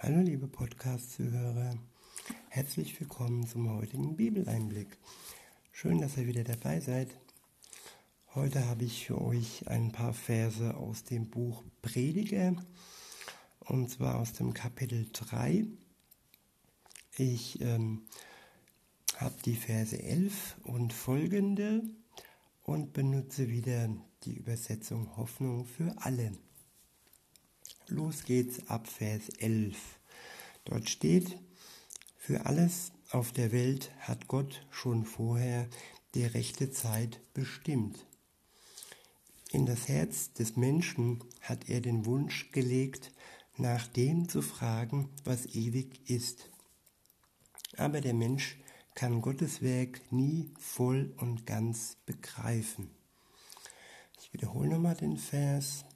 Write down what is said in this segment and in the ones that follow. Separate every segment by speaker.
Speaker 1: Hallo liebe Podcast-Zuhörer, herzlich willkommen zum heutigen Bibeleinblick. Schön, dass ihr wieder dabei seid. Heute habe ich für euch ein paar Verse aus dem Buch Prediger und zwar aus dem Kapitel 3. Ich ähm, habe die Verse 11 und folgende und benutze wieder die Übersetzung Hoffnung für alle. Los geht's ab Vers 11. Dort steht, für alles auf der Welt hat Gott schon vorher die rechte Zeit bestimmt. In das Herz des Menschen hat er den Wunsch gelegt, nach dem zu fragen, was ewig ist. Aber der Mensch kann Gottes Werk nie voll und ganz begreifen. Ich wiederhole nochmal den Vers.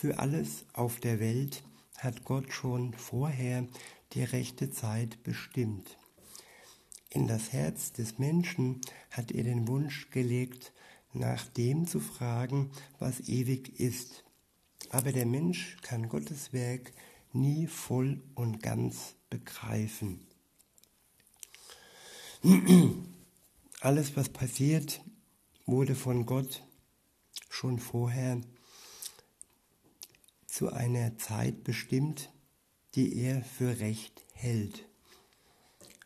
Speaker 1: Für alles auf der Welt hat Gott schon vorher die rechte Zeit bestimmt. In das Herz des Menschen hat er den Wunsch gelegt, nach dem zu fragen, was ewig ist. Aber der Mensch kann Gottes Werk nie voll und ganz begreifen. Alles, was passiert, wurde von Gott schon vorher zu einer Zeit bestimmt, die er für recht hält.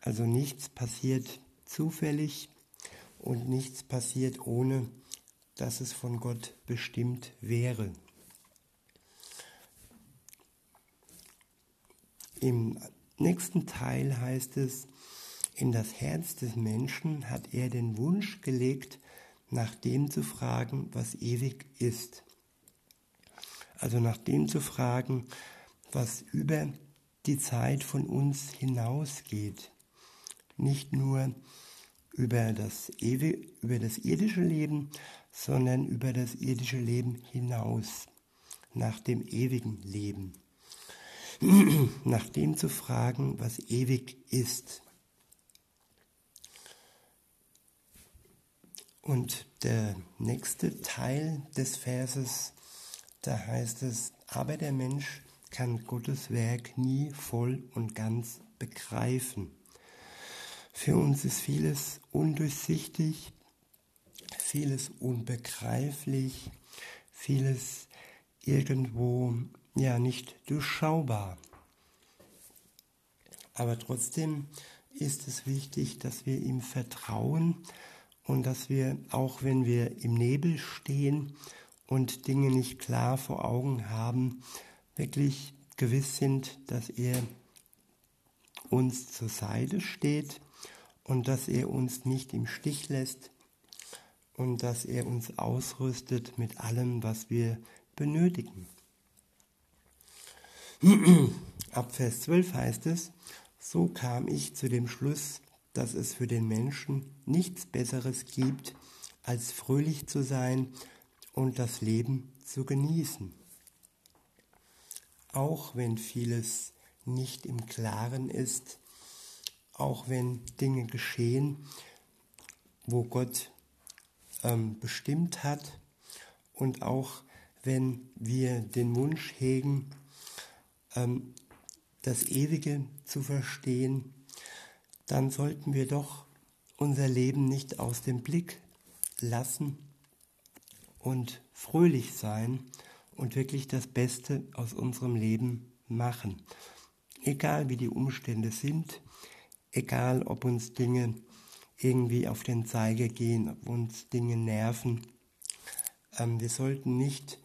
Speaker 1: Also nichts passiert zufällig und nichts passiert ohne, dass es von Gott bestimmt wäre. Im nächsten Teil heißt es, in das Herz des Menschen hat er den Wunsch gelegt, nach dem zu fragen, was ewig ist. Also nach dem zu fragen, was über die Zeit von uns hinausgeht. Nicht nur über das, über das irdische Leben, sondern über das irdische Leben hinaus, nach dem ewigen Leben. nach dem zu fragen, was ewig ist. Und der nächste Teil des Verses, da heißt es, aber der Mensch kann Gottes Werk nie voll und ganz begreifen. Für uns ist vieles undurchsichtig, vieles unbegreiflich, vieles irgendwo ja nicht durchschaubar. Aber trotzdem ist es wichtig, dass wir ihm vertrauen, und dass wir, auch wenn wir im Nebel stehen und Dinge nicht klar vor Augen haben, wirklich gewiss sind, dass er uns zur Seite steht und dass er uns nicht im Stich lässt und dass er uns ausrüstet mit allem, was wir benötigen. Ab Vers 12 heißt es, so kam ich zu dem Schluss, dass es für den Menschen nichts Besseres gibt, als fröhlich zu sein und das Leben zu genießen. Auch wenn vieles nicht im Klaren ist, auch wenn Dinge geschehen, wo Gott ähm, bestimmt hat und auch wenn wir den Wunsch hegen, ähm, das Ewige zu verstehen, dann sollten wir doch unser Leben nicht aus dem Blick lassen und fröhlich sein und wirklich das Beste aus unserem Leben machen. Egal wie die Umstände sind, egal ob uns Dinge irgendwie auf den Zeiger gehen, ob uns Dinge nerven. Ähm, wir sollten nicht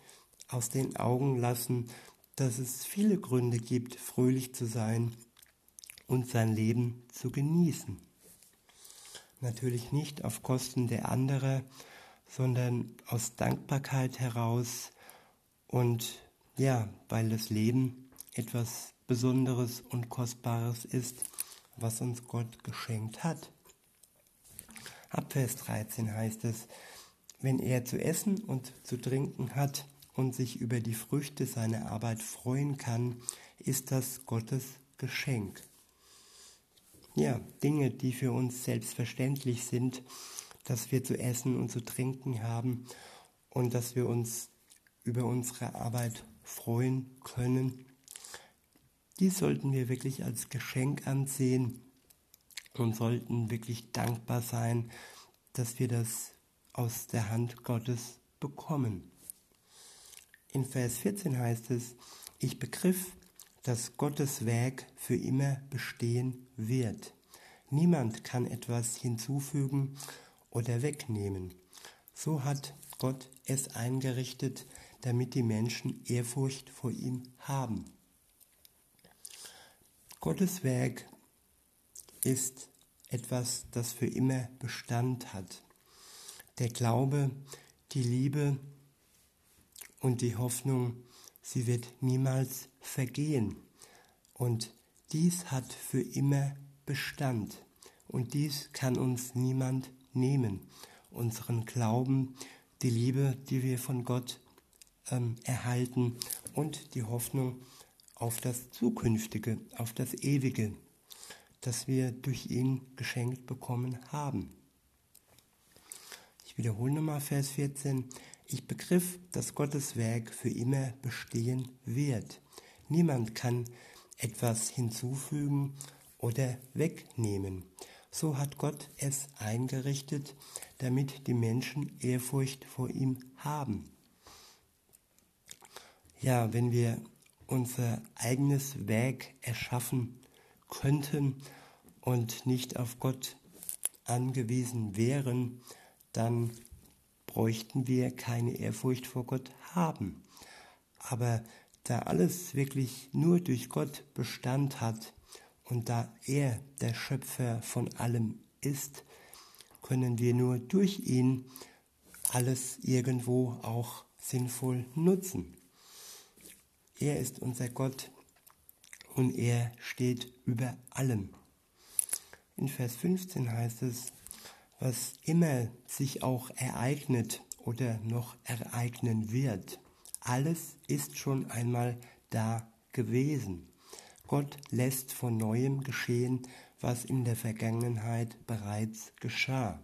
Speaker 1: aus den Augen lassen, dass es viele Gründe gibt, fröhlich zu sein und sein Leben zu genießen. Natürlich nicht auf Kosten der anderen, sondern aus Dankbarkeit heraus und ja, weil das Leben etwas Besonderes und Kostbares ist, was uns Gott geschenkt hat. Ab Vers 13 heißt es, wenn er zu essen und zu trinken hat und sich über die Früchte seiner Arbeit freuen kann, ist das Gottes Geschenk ja, Dinge, die für uns selbstverständlich sind, dass wir zu essen und zu trinken haben und dass wir uns über unsere Arbeit freuen können. Dies sollten wir wirklich als Geschenk ansehen und sollten wirklich dankbar sein, dass wir das aus der Hand Gottes bekommen. In Vers 14 heißt es, ich begriff, dass Gottes Werk für immer bestehen wird. Niemand kann etwas hinzufügen oder wegnehmen. So hat Gott es eingerichtet, damit die Menschen Ehrfurcht vor ihm haben. Gottes Werk ist etwas, das für immer Bestand hat. Der Glaube, die Liebe und die Hoffnung, sie wird niemals vergehen. Und dies hat für immer Bestand. Und dies kann uns niemand nehmen. Unseren Glauben, die Liebe, die wir von Gott ähm, erhalten und die Hoffnung auf das Zukünftige, auf das Ewige, das wir durch ihn geschenkt bekommen haben. Ich wiederhole nochmal Vers 14. Ich begriff, dass Gottes Werk für immer bestehen wird. Niemand kann etwas hinzufügen oder wegnehmen. So hat Gott es eingerichtet, damit die Menschen Ehrfurcht vor ihm haben. Ja, wenn wir unser eigenes Werk erschaffen könnten und nicht auf Gott angewiesen wären, dann bräuchten wir keine Ehrfurcht vor Gott haben. Aber da alles wirklich nur durch Gott Bestand hat und da er der Schöpfer von allem ist, können wir nur durch ihn alles irgendwo auch sinnvoll nutzen. Er ist unser Gott und er steht über allem. In Vers 15 heißt es, was immer sich auch ereignet oder noch ereignen wird, alles ist schon einmal da gewesen. Gott lässt von neuem geschehen, was in der Vergangenheit bereits geschah.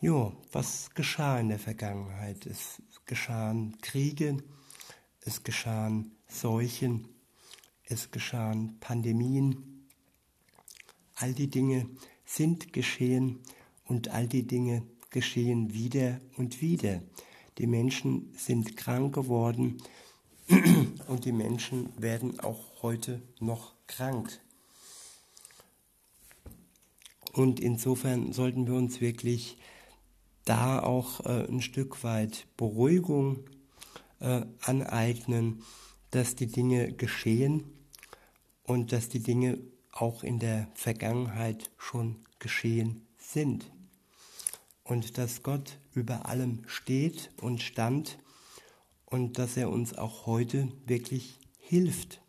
Speaker 1: Jo, was geschah in der Vergangenheit? Es geschahen Kriege, es geschahen Seuchen, es geschahen Pandemien. All die Dinge sind geschehen und all die Dinge geschehen wieder und wieder. Die Menschen sind krank geworden und die Menschen werden auch heute noch krank. Und insofern sollten wir uns wirklich da auch äh, ein Stück weit Beruhigung äh, aneignen, dass die Dinge geschehen und dass die Dinge auch in der Vergangenheit schon geschehen sind. Und dass Gott über allem steht und stand und dass er uns auch heute wirklich hilft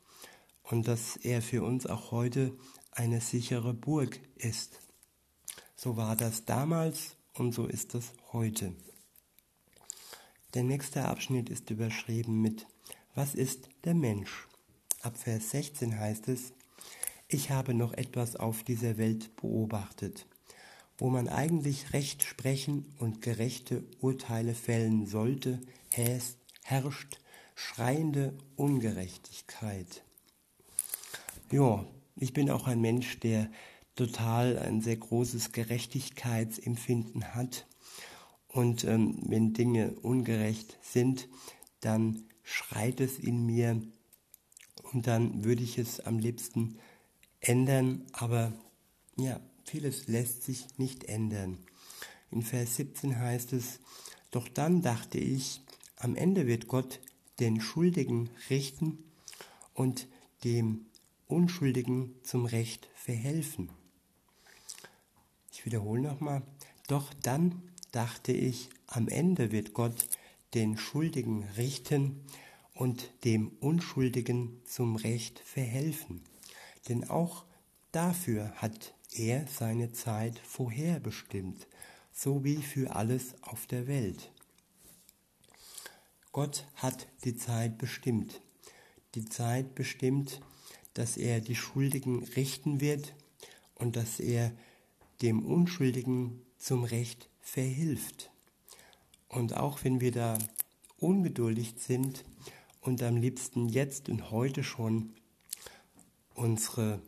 Speaker 1: und dass er für uns auch heute eine sichere Burg ist. So war das damals und so ist es heute. Der nächste Abschnitt ist überschrieben mit Was ist der Mensch? Ab Vers 16 heißt es, ich habe noch etwas auf dieser Welt beobachtet, wo man eigentlich Recht sprechen und gerechte Urteile fällen sollte, herrscht schreiende Ungerechtigkeit. Ja, ich bin auch ein Mensch, der total ein sehr großes Gerechtigkeitsempfinden hat und ähm, wenn Dinge ungerecht sind, dann schreit es in mir und dann würde ich es am liebsten ändern, aber ja, vieles lässt sich nicht ändern. In Vers 17 heißt es, doch dann dachte ich, am Ende wird Gott den Schuldigen richten und dem Unschuldigen zum Recht verhelfen. Ich wiederhole nochmal, doch dann dachte ich, am Ende wird Gott den Schuldigen richten und dem Unschuldigen zum Recht verhelfen. Denn auch dafür hat er seine Zeit vorherbestimmt, so wie für alles auf der Welt. Gott hat die Zeit bestimmt. Die Zeit bestimmt, dass er die Schuldigen richten wird und dass er dem Unschuldigen zum Recht verhilft. Und auch wenn wir da ungeduldig sind und am liebsten jetzt und heute schon unsere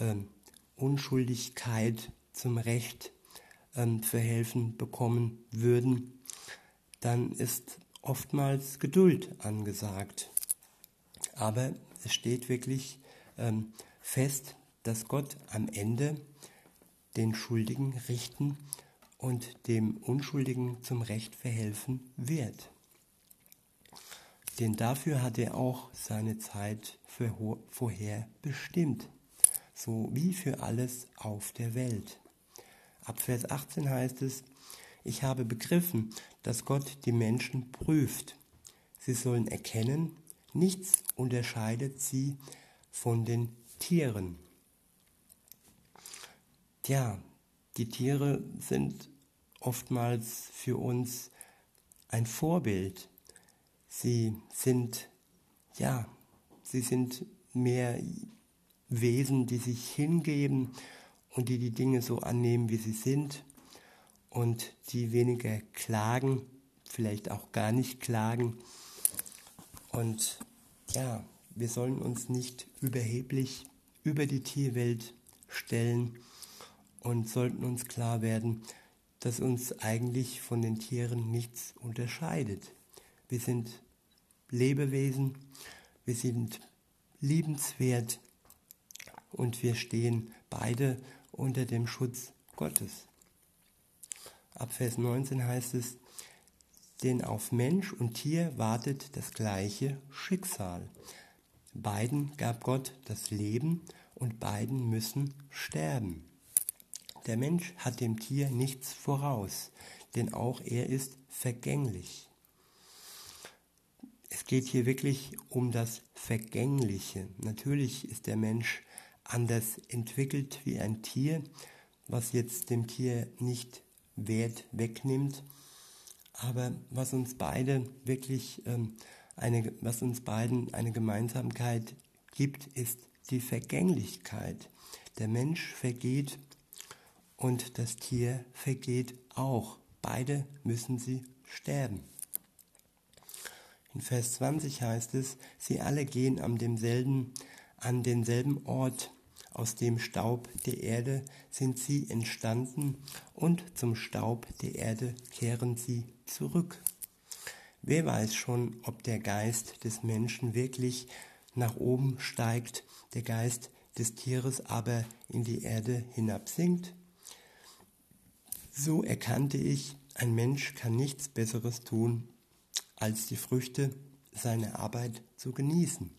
Speaker 1: ähm, Unschuldigkeit zum Recht ähm, verhelfen bekommen würden, dann ist oftmals Geduld angesagt. Aber es steht wirklich ähm, fest, dass Gott am Ende den Schuldigen richten und dem Unschuldigen zum Recht verhelfen wird. Denn dafür hat er auch seine Zeit vorher bestimmt, so wie für alles auf der Welt. Ab Vers 18 heißt es, ich habe begriffen, dass Gott die Menschen prüft. Sie sollen erkennen, nichts unterscheidet sie von den Tieren. Tja, die Tiere sind oftmals für uns ein Vorbild. Sie sind, ja, sie sind mehr Wesen, die sich hingeben und die die Dinge so annehmen, wie sie sind und die weniger klagen, vielleicht auch gar nicht klagen. Und ja, wir sollen uns nicht überheblich über die Tierwelt stellen und sollten uns klar werden, dass uns eigentlich von den Tieren nichts unterscheidet. Wir sind Lebewesen, wir sind liebenswert und wir stehen beide unter dem Schutz Gottes. Ab Vers 19 heißt es, denn auf Mensch und Tier wartet das gleiche Schicksal. Beiden gab Gott das Leben und beiden müssen sterben. Der Mensch hat dem Tier nichts voraus, denn auch er ist vergänglich. Es geht hier wirklich um das Vergängliche. Natürlich ist der Mensch anders entwickelt wie ein Tier, was jetzt dem Tier nicht Wert wegnimmt, aber was uns beide wirklich ähm, eine, was uns beiden eine Gemeinsamkeit gibt, ist die Vergänglichkeit. Der Mensch vergeht und das Tier vergeht auch. Beide müssen sie sterben. In Vers 20 heißt es, sie alle gehen an demselben, an denselben Ort. Aus dem Staub der Erde sind sie entstanden und zum Staub der Erde kehren sie zurück. Wer weiß schon, ob der Geist des Menschen wirklich nach oben steigt, der Geist des Tieres aber in die Erde hinabsinkt? So erkannte ich, ein Mensch kann nichts Besseres tun, als die Früchte seiner Arbeit zu genießen.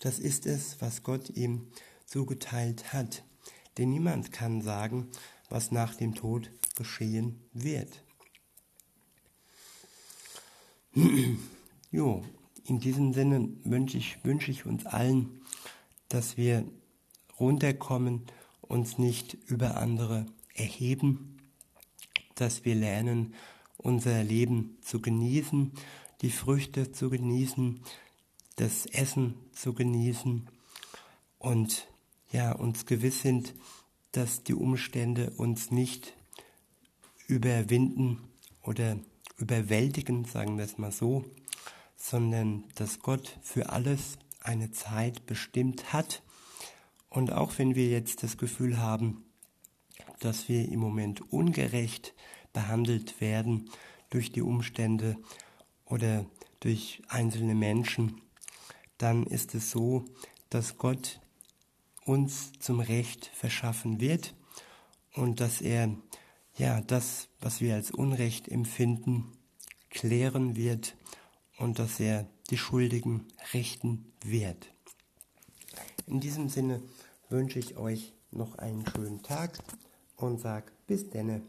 Speaker 1: Das ist es, was Gott ihm zugeteilt hat. Denn niemand kann sagen, was nach dem Tod geschehen wird. jo, in diesem Sinne wünsche ich, wünsche ich uns allen, dass wir runterkommen, uns nicht über andere erheben, dass wir lernen, unser Leben zu genießen, die Früchte zu genießen, das Essen zu genießen und ja, uns gewiss sind, dass die Umstände uns nicht überwinden oder überwältigen, sagen wir es mal so, sondern dass Gott für alles eine Zeit bestimmt hat. Und auch wenn wir jetzt das Gefühl haben, dass wir im Moment ungerecht behandelt werden durch die Umstände oder durch einzelne Menschen, dann ist es so, dass Gott uns zum Recht verschaffen wird und dass er ja das, was wir als Unrecht empfinden, klären wird und dass er die Schuldigen richten wird. In diesem Sinne wünsche ich euch noch einen schönen Tag und sag bis denne.